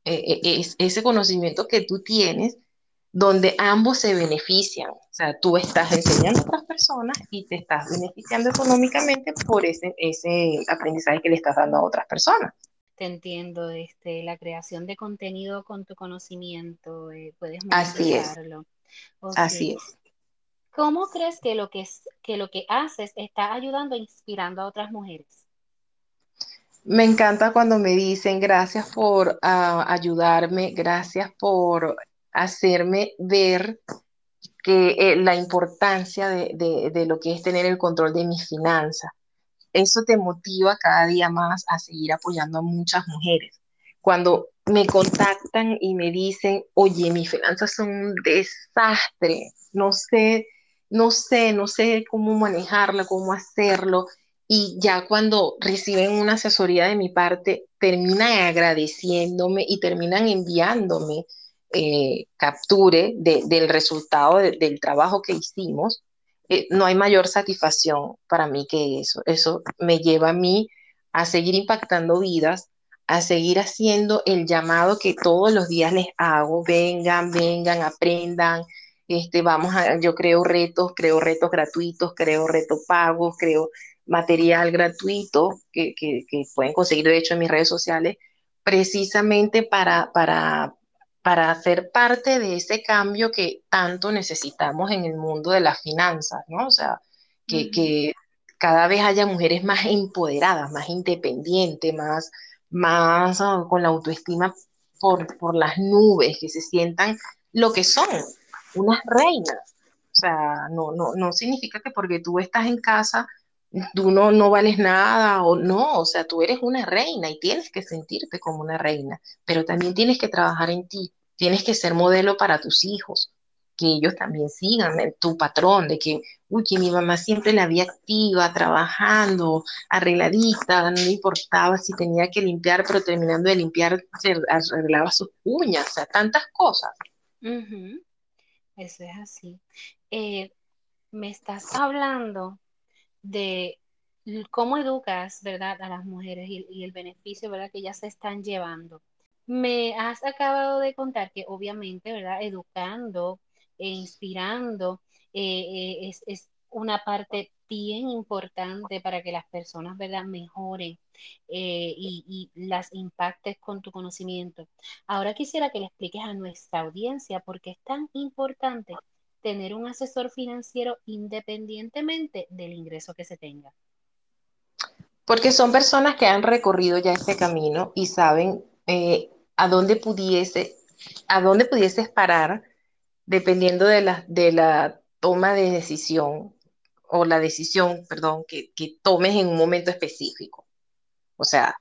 eh, eh, ese conocimiento que tú tienes donde ambos se benefician. O sea, tú estás enseñando a otras personas y te estás beneficiando económicamente por ese, ese aprendizaje que le estás dando a otras personas. Te entiendo, este, la creación de contenido con tu conocimiento, eh, puedes monetizarlo. Así es. Así es. ¿Cómo crees que lo que, que lo que haces está ayudando e inspirando a otras mujeres? Me encanta cuando me dicen gracias por ah, ayudarme, gracias por hacerme ver que eh, la importancia de, de, lo que es tener el control de mis finanzas. Eso te motiva cada día más a seguir apoyando a muchas mujeres. Cuando me contactan y me dicen, oye, mis finanzas son un desastre, no sé, no sé, no sé cómo manejarla, cómo hacerlo. Y ya cuando reciben una asesoría de mi parte, terminan agradeciéndome y terminan enviándome eh, capture del resultado del trabajo que hicimos, eh, no hay mayor satisfacción para mí que eso. Eso me lleva a mí a seguir impactando vidas, a seguir haciendo el llamado que todos los días les hago, vengan, vengan, aprendan. Este, vamos a, yo creo retos, creo retos gratuitos, creo retos pagos, creo material gratuito que, que, que pueden conseguir de hecho en mis redes sociales, precisamente para, para, para ser parte de ese cambio que tanto necesitamos en el mundo de las finanzas, ¿no? O sea, que, cada vez haya mujeres más empoderadas, más independientes, más, más ah, con la autoestima por, por las nubes, que se sientan lo que son, unas reinas. O sea, no, no, no significa que porque tú estás en casa tú no, no vales nada o no, o sea, tú eres una reina y tienes que sentirte como una reina, pero también tienes que trabajar en ti, tienes que ser modelo para tus hijos, que ellos también sigan tu patrón, de que, uy, que mi mamá siempre la vi activa, trabajando, arregladita, no importaba si tenía que limpiar, pero terminando de limpiar se arreglaba sus uñas, o sea, tantas cosas. Eso es así. Eh, me estás hablando de cómo educas, ¿verdad?, a las mujeres y, el beneficio, ¿verdad?, que ellas se están llevando. Me has acabado de contar que obviamente, ¿verdad?, educando e inspirando eh, eh, es, una parte bien importante para que las personas, ¿verdad?, mejoren eh, y, y, las impactes con tu conocimiento. Ahora quisiera que le expliques a nuestra audiencia por qué es tan importante tener un asesor financiero independientemente del ingreso que se tenga? Porque son personas que han recorrido ya este camino y saben eh, a dónde pudiese, a dónde pudieses parar dependiendo de la, de la toma de decisión o la decisión, perdón, que, que tomes en un momento específico. O sea,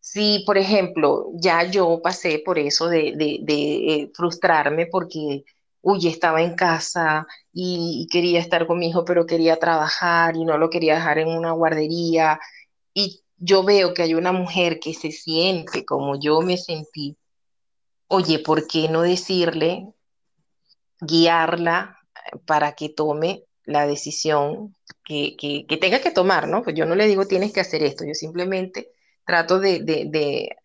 si, por ejemplo, ya yo pasé por eso de, de, eh, frustrarme porque uy, estaba en casa y, quería estar con mi hijo, pero quería trabajar y no lo quería dejar en una guardería. Y yo veo que hay una mujer que se siente como yo me sentí. Oye, ¿por qué no decirle, guiarla eh, para que tome la decisión que, que, tenga que tomar, ¿no? Pues yo no le digo tienes que hacer esto, yo simplemente trato de,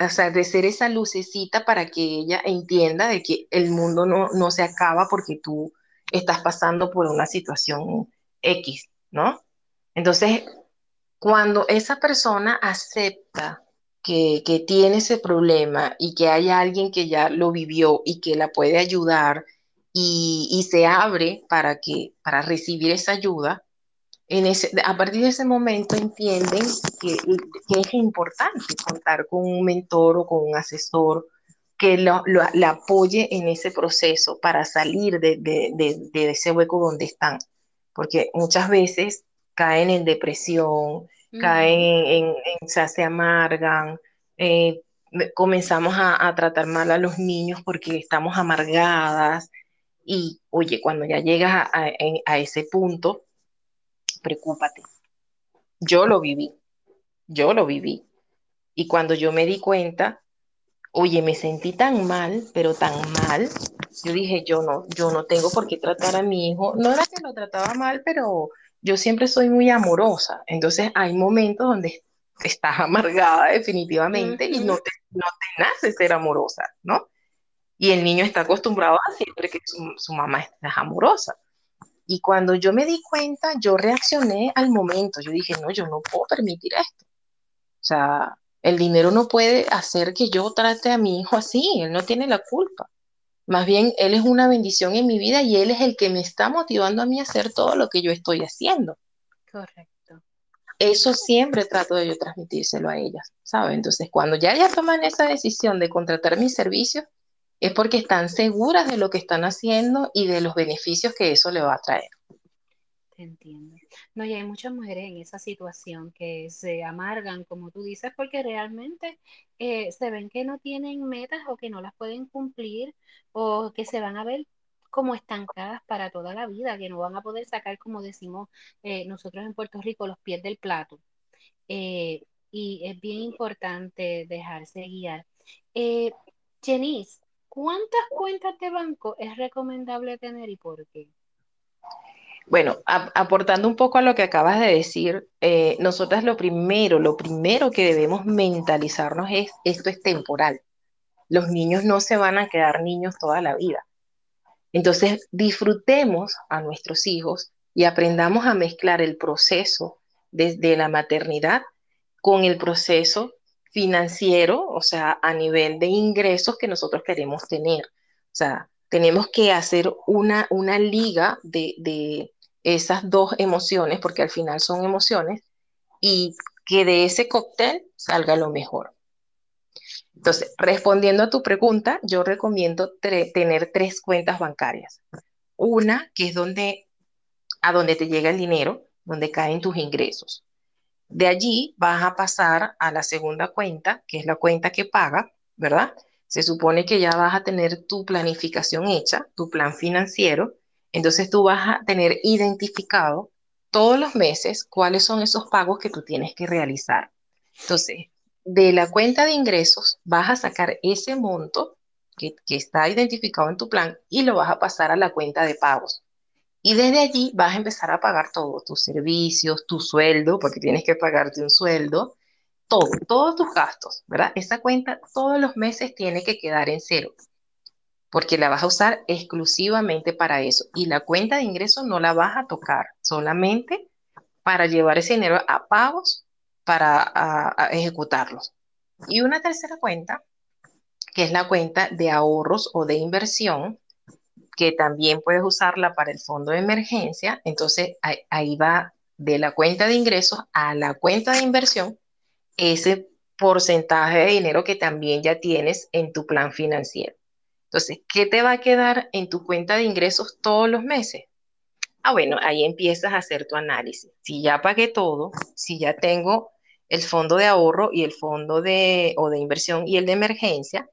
o sea, de ser esa lucecita para que ella entienda de que el mundo no, no se acaba porque tú estás pasando por una situación X, ¿no? Entonces, cuando esa persona acepta que, que, tiene ese problema y que hay alguien que ya lo vivió y que la puede ayudar y, y se abre para, que, para recibir esa ayuda, a partir de ese momento entienden que, es importante contar con un mentor o con un asesor que lo, la apoye en ese proceso para salir de, ese hueco donde están. Porque muchas veces caen en depresión, caen en, se amargan, eh, comenzamos a, tratar mal a los niños porque estamos amargadas. Y oye, cuando ya llegas a ese punto, preocúpate. Yo lo viví, yo lo viví. Y cuando yo me di cuenta, oye, me sentí tan mal, pero tan mal, yo dije, yo no, yo no tengo por qué tratar a mi hijo. No era que lo trataba mal, pero yo siempre soy muy amorosa. Entonces hay momentos donde estás amargada definitivamente y no te, no te nace ser amorosa, ¿no? Y el niño está acostumbrado a siempre que su, su mamá es amorosa. Y cuando yo me di cuenta, yo reaccioné al momento. Yo dije, no, yo no puedo permitir esto. O sea, el dinero no puede hacer que yo trate a mi hijo así. Él no tiene la culpa. Más bien, él es una bendición en mi vida y él es el que me está motivando a mí a hacer todo lo que yo estoy haciendo. Correcto. Eso siempre trato de yo transmitírselo a ellas, ¿sabes? Entonces, cuando ya ellas toman esa decisión de contratar mis servicios, es porque están seguras de lo que están haciendo y de los beneficios que eso le va a traer. Te entiendo. No, y hay muchas mujeres en esa situación que se amargan, como tú dices, porque realmente eh, se ven que no tienen metas o que no las pueden cumplir o que se van a ver como estancadas para toda la vida, que no van a poder sacar, como decimos eh, nosotros en Puerto Rico, los pies del plato. Eh, y es bien importante dejarse guiar. Jenice, ¿cuántas cuentas de banco es recomendable tener y por qué? Bueno, aportando un poco a lo que acabas de decir, eh, nosotras lo primero, lo primero que debemos mentalizarnos es, esto es temporal. Los niños no se van a quedar niños toda la vida. Entonces, disfrutemos a nuestros hijos y aprendamos a mezclar el proceso desde la maternidad con el proceso financiero, o sea, a nivel de ingresos que nosotros queremos tener. O sea, tenemos que hacer una, una liga de, de esas dos emociones, porque al final son emociones, y que de ese cóctel salga lo mejor. Entonces, respondiendo a tu pregunta, yo recomiendo tener tres cuentas bancarias. Una que es donde a donde te llega el dinero, donde caen tus ingresos. De allí vas a pasar a la segunda cuenta, que es la cuenta que paga, ¿verdad? Se supone que ya vas a tener tu planificación hecha, tu plan financiero. Entonces tú vas a tener identificado todos los meses cuáles son esos pagos que tú tienes que realizar. Entonces, de la cuenta de ingresos vas a sacar ese monto que, está identificado en tu plan y lo vas a pasar a la cuenta de pagos. Y desde allí vas a empezar a pagar todos tus servicios, tu sueldo, porque tienes que pagarte un sueldo, todo, todos tus gastos, ¿verdad? Esa cuenta todos los meses tiene que quedar en cero, porque la vas a usar exclusivamente para eso. Y la cuenta de ingresos no la vas a tocar, solamente para llevar ese dinero a pagos para ejecutarlos. Y una tercera cuenta, que es la cuenta de ahorros o de inversión, que también puedes usarla para el fondo de emergencia. Entonces ahí, va de la cuenta de ingresos a la cuenta de inversión ese porcentaje de dinero que también ya tienes en tu plan financiero. Entonces, ¿qué te va a quedar en tu cuenta de ingresos todos los meses? Ah, bueno, ahí empiezas a hacer tu análisis. Si ya pagué todo, si ya tengo el fondo de ahorro y el fondo de, o de inversión y el de emergencia,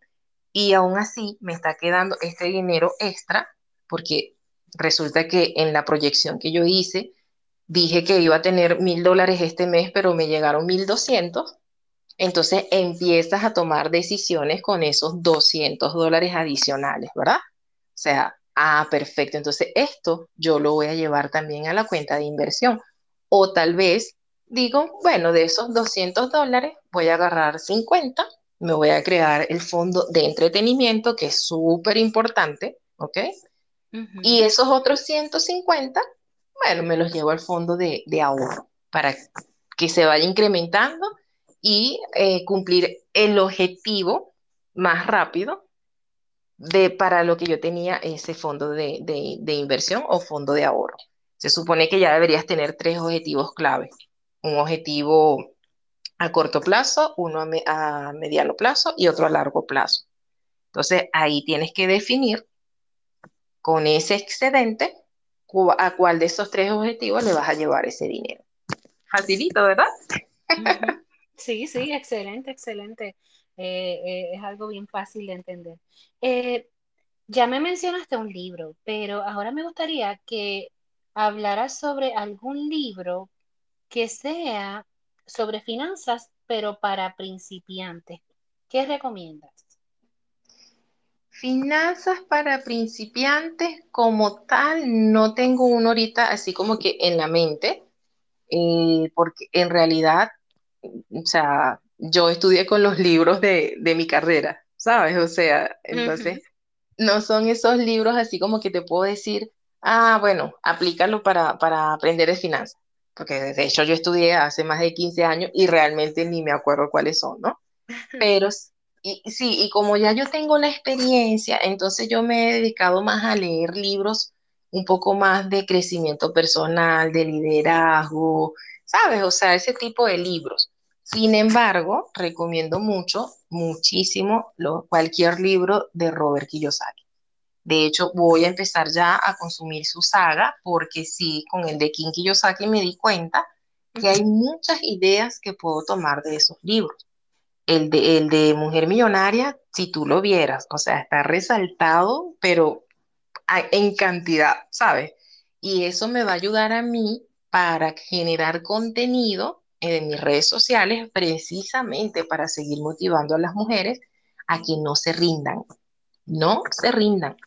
y aún así me está quedando este dinero extra, porque resulta que en la proyección que yo hice, dije que iba a tener mil dólares este mes, pero me llegaron mil doscientos. Entonces empiezas a tomar decisiones con esos 200 dólares adicionales, ¿verdad? O sea, ah, perfecto. Entonces esto yo lo voy a llevar también a la cuenta de inversión. O tal vez digo, bueno, de esos 200 dólares voy a agarrar 50, me voy a crear el fondo de entretenimiento, que es súper importante, ¿ok? Y esos otros 150, bueno, me los llevo al fondo de, ahorro para que se vaya incrementando y eh, cumplir el objetivo más rápido de, para lo que yo tenía ese fondo de, de inversión o fondo de ahorro. Se supone que ya deberías tener tres objetivos clave un objetivo a corto plazo, uno a, mediano plazo y otro a largo plazo. Entonces, ahí tienes que definir con ese excedente a cuál de esos tres objetivos le vas a llevar ese dinero. Facilito, ¿verdad? <laughs> Sí, sí, excelente, excelente. Eh, eh, es algo bien fácil de entender. Eh, ya me mencionaste un libro, pero ahora me gustaría que hablaras sobre algún libro que sea sobre finanzas, pero para principiantes. ¿Qué recomiendas? Finanzas para principiantes como tal, no tengo uno ahorita así como que en la mente, eh, porque en realidad, o sea, yo estudié con los libros de, mi carrera, ¿sabes? O sea, entonces, no son esos libros así como que te puedo decir, ah, bueno, aplícalo para, para aprender de finanzas porque de hecho yo estudié hace más de 15 años y realmente ni me acuerdo cuáles son, ¿no? <laughs> Pero y, sí, y como ya yo tengo la experiencia, entonces yo me he dedicado más a leer libros un poco más de crecimiento personal, de liderazgo, ¿sabes? O sea, ese tipo de libros. Sin embargo, recomiendo mucho, muchísimo, cualquier libro de Robert Kiyosaki. De hecho, voy a empezar ya a consumir su saga porque sí, con el de King Kiyosaki me di cuenta que hay muchas ideas que puedo tomar de esos libros. El de, el de Mujer Millonaria, si tú lo vieras, o sea, está resaltado, pero en cantidad, ¿sabes? Y eso me va a ayudar a mí para generar contenido en mis redes sociales precisamente para seguir motivando a las mujeres a que no se rindan, no se rindan.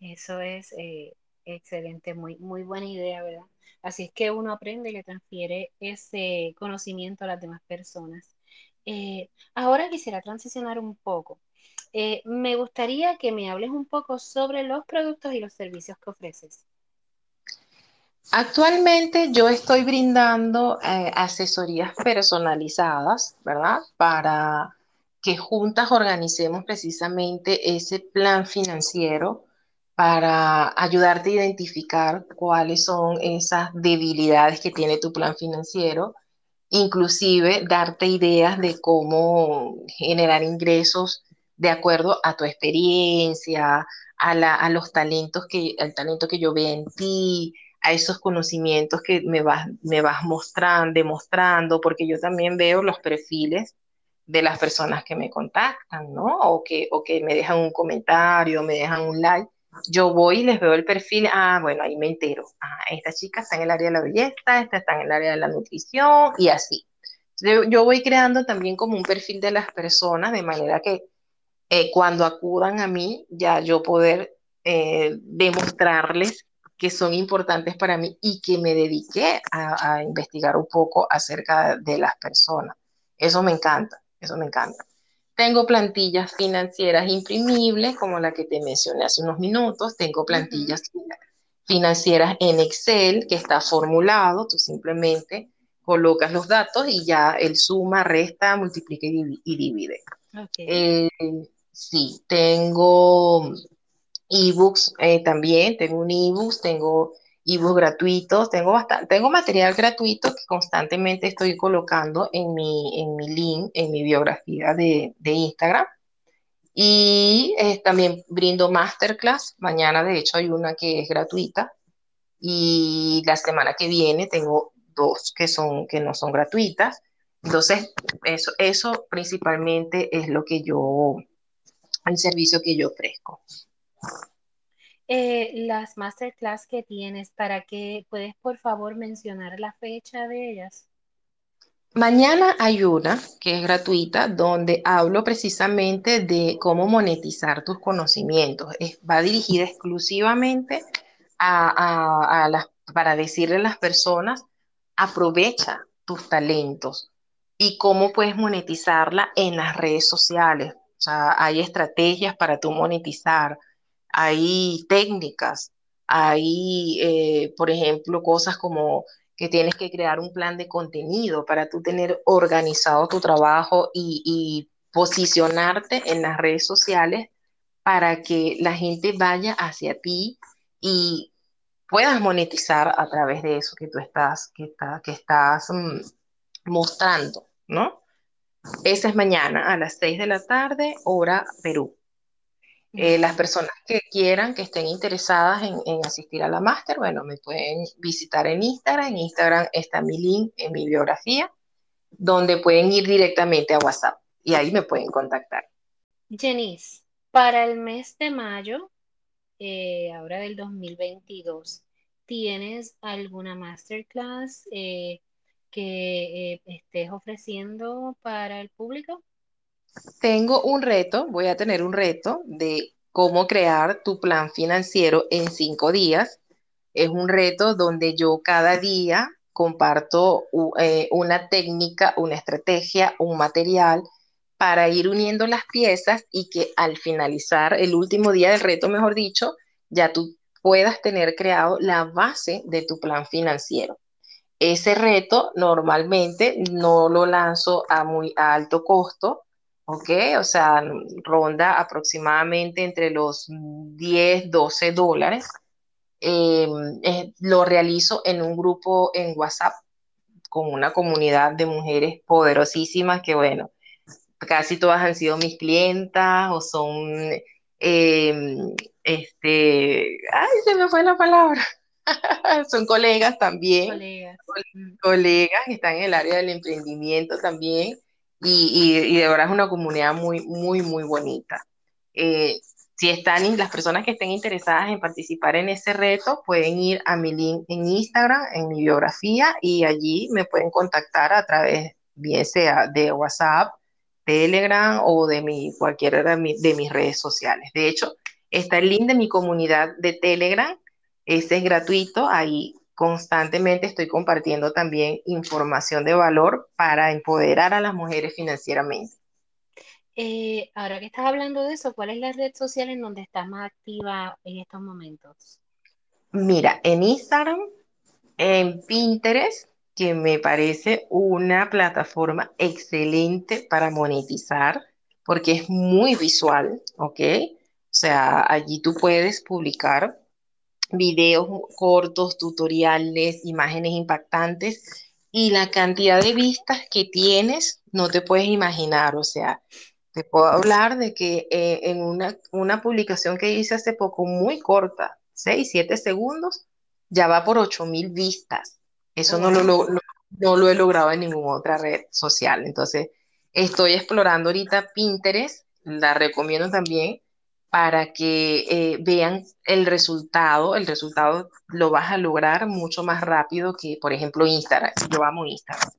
Eso es eh, excelente, muy, muy buena idea, ¿verdad? Así es que uno aprende y le transfiere ese conocimiento a las demás personas. Eh, ahora quisiera transicionar un poco. Eh, me gustaría que me hables un poco sobre los productos y los servicios que ofreces. Actualmente yo estoy brindando eh, asesorías personalizadas, ¿verdad? Para que juntas organicemos precisamente ese plan financiero para ayudarte a identificar cuáles son esas debilidades que tiene tu plan financiero, inclusive darte ideas de cómo generar ingresos de acuerdo a tu experiencia, a, los talentos que, al talento que yo veo en ti, a esos conocimientos que me vas, me vas mostrando, demostrando, porque yo también veo los perfiles de las personas que me contactan, ¿no? O que, o que me dejan un comentario, me dejan un like. Yo voy y les veo el perfil, ah, bueno, ahí me entero. Ah, esta chica está en el área de la belleza, esta está en el área de la nutrición y así. Yo, yo voy creando también como un perfil de las personas de manera que eh, cuando acudan a mí, ya yo poder eh, demostrarles que son importantes para mí y que me dediqué a, investigar un poco acerca de las personas. Eso me encanta, eso me encanta. Tengo plantillas financieras imprimibles, como la que te mencioné hace unos minutos. Tengo plantillas financieras en Excel, que está formulado. Tú simplemente colocas los datos y ya el suma, resta, multiplica y, divide. Eh, sí, tengo ebooks eh, también, tengo un ebooks, tengo ebooks gratuitos, tengo bastante, tengo material gratuito que constantemente estoy colocando en mi, en mi link, en mi biografía de, Instagram. Y eh, también brindo masterclass. Mañana, de hecho, hay una que es gratuita. Y la semana que viene tengo dos que, son, que no son gratuitas. Entonces, eso, eso principalmente es lo que yo, el servicio que yo ofrezco. Eh, las masterclass que tienes, ¿para que puedes por favor mencionar la fecha de ellas? Mañana hay una que es gratuita donde hablo precisamente de cómo monetizar tus conocimientos. va dirigida exclusivamente a, las, para decirle a las personas, aprovecha tus talentos y cómo puedes monetizarla en las redes sociales. O sea, hay estrategias para tú monetizar hay técnicas, hay, eh, por ejemplo, cosas como que tienes que crear un plan de contenido para tú tener organizado tu trabajo y, posicionarte en las redes sociales para que la gente vaya hacia ti y puedas monetizar a través de eso que tú estás, que, estás mm, mostrando, ¿no? Esa es mañana a las 6 de la tarde, hora Perú. Eh, las personas que quieran, que estén interesadas en, asistir a la máster, bueno, me pueden visitar en Instagram. En Instagram está mi link en mi biografía, donde pueden ir directamente a WhatsApp y ahí me pueden contactar. Jenice, para el mes de mayo, eh, ahora del 2022, ¿tienes alguna masterclass eh, que estés ofreciendo para el público? Tengo un reto, voy a tener un reto de cómo crear tu plan financiero en cinco días. Es un reto donde yo cada día comparto eh, una técnica, una estrategia, un material para ir uniendo las piezas y que al finalizar el último día del reto, mejor dicho, ya tú puedas tener creado la base de tu plan financiero. Ese reto normalmente no lo lanzo a muy alto costo, ¿ok? O sea, ronda aproximadamente entre los 10, 12 dólares. Em, lo realizo en un grupo en WhatsApp con una comunidad de mujeres poderosísimas que, bueno, casi todas han sido mis clientas o son, em, este, ay, se me fue la palabra, <laughs> son colegas también, colegas. Mm. colegas que están en el área del emprendimiento también y, de verdad es una comunidad muy, muy, muy bonita. Eh, si están las personas que estén interesadas en participar en ese reto, pueden ir a mi link en Instagram, en mi biografía, y allí me pueden contactar a través, bien sea de WhatsApp, Telegram o de mi, cualquiera de, de mis redes sociales. De hecho, está el link de mi comunidad de Telegram, ese es gratuito, ahí constantemente estoy compartiendo también información de valor para empoderar a las mujeres financieramente. Eh, ahora que estás hablando de eso, ¿cuál es la red social en donde estás más activa en estos momentos? Mira, en Instagram, en Pinterest, que me parece una plataforma excelente para monetizar, porque es muy visual, ¿ok? O sea, allí tú puedes publicar videos cortos, tutoriales, imágenes impactantes y la cantidad de vistas que tienes no te puedes imaginar, o sea, te puedo hablar de que eh, en una, una, publicación que hice hace poco, muy corta, 6, 7 segundos, ya va por 8000 vistas. Eso no, lo, no lo he logrado en ninguna otra red social. Entonces, estoy explorando ahorita Pinterest, la recomiendo también para que eh, vean el resultado. El resultado lo vas a lograr mucho más rápido que, por ejemplo, Instagram. Yo amo Instagram.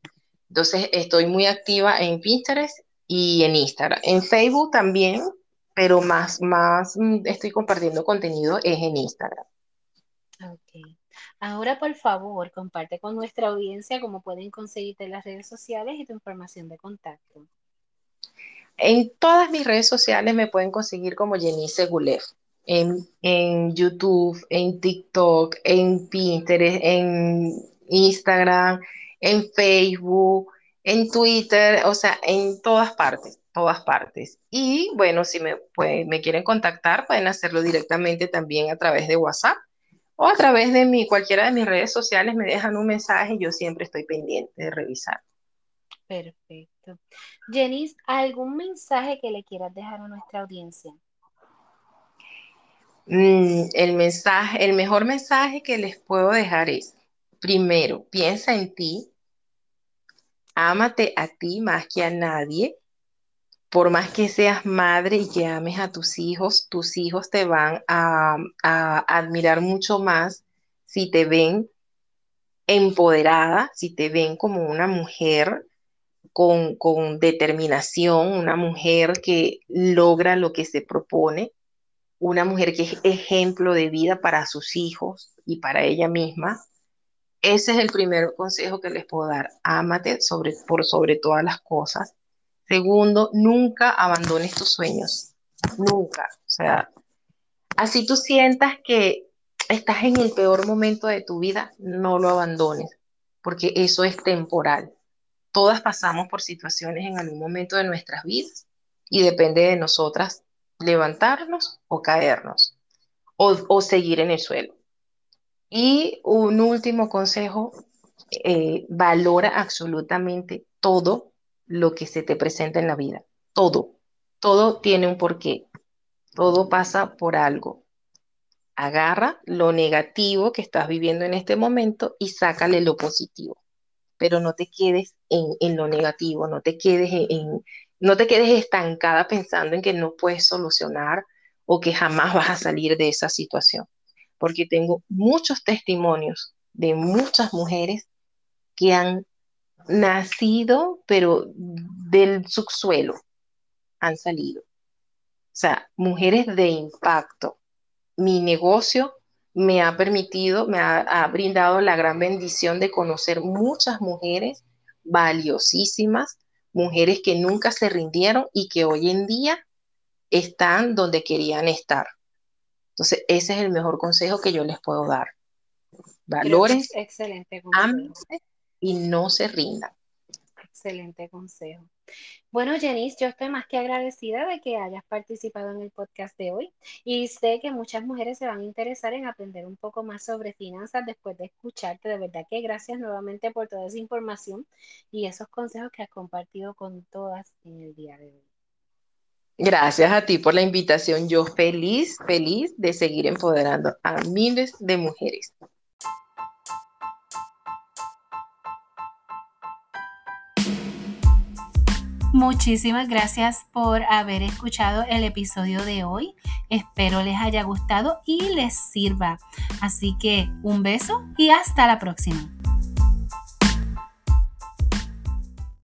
Entonces, estoy muy activa en Pinterest y en Instagram. En Facebook también, pero más, más mm, estoy compartiendo contenido es en Instagram. Ok. Ahora, por favor, comparte con nuestra audiencia cómo pueden conseguirte las redes sociales y tu información de contacto. En todas mis redes sociales me pueden conseguir como Jenice Gulef. En, en YouTube, en TikTok, en Pinterest, en Instagram, en Facebook, en Twitter, o sea, en todas partes, todas partes. Y bueno, si me, me quieren contactar, pueden hacerlo directamente también a través de WhatsApp o a través de mi, cualquiera de mis redes sociales, me dejan un mensaje y yo siempre estoy pendiente de revisar. Perfecto. Jenis, ¿algún mensaje que le quieras dejar a nuestra audiencia? Mm, el mensaje, el mejor mensaje que les puedo dejar es, primero, piensa en ti, ámate a ti más que a nadie. Por más que seas madre y que ames a tus hijos, tus hijos te van a, admirar mucho más si te ven empoderada, si te ven como una mujer con, con, determinación, una mujer que logra lo que se propone, una mujer que es ejemplo de vida para sus hijos y para ella misma. Ese es el primer consejo que les puedo dar. Ámate sobre, por sobre todas las cosas. Segundo, nunca abandones tus sueños. Nunca. O sea, así tú sientas que estás en el peor momento de tu vida, no lo abandones, porque eso es temporal. Todas pasamos por situaciones en algún momento de nuestras vidas y depende de nosotras levantarnos o caernos o, o seguir en el suelo. Y un último consejo, eh, valora absolutamente todo lo que se te presenta en la vida. Todo. Todo tiene un porqué. Todo pasa por algo. Agarra lo negativo que estás viviendo en este momento y sácale lo positivo. Pero no te quedes en, lo negativo, no te quedes en, no te quedes estancada pensando en que no puedes solucionar o que jamás vas a salir de esa situación porque tengo muchos testimonios de muchas mujeres que han nacido, pero del subsuelo han salido. O sea, mujeres de impacto. Mi negocio me ha permitido, me ha, brindado la gran bendición de conocer muchas mujeres valiosísimas, mujeres que nunca se rindieron y que hoy en día están donde querían estar. Entonces, ese es el mejor consejo que yo les puedo dar. Valores, excelente y no se rindan. excelente consejo. Bueno, Jenice, yo estoy más que agradecida de que hayas participado en el podcast de hoy y sé que muchas mujeres se van a interesar en aprender un poco más sobre finanzas después de escucharte. De verdad que gracias nuevamente por toda esa información y esos consejos que has compartido con todas en el día de hoy. Gracias a ti por la invitación. Yo feliz, feliz de seguir empoderando a miles de mujeres. Muchísimas gracias por haber escuchado el episodio de hoy. Espero les haya gustado y les sirva. Así que un beso y hasta la próxima.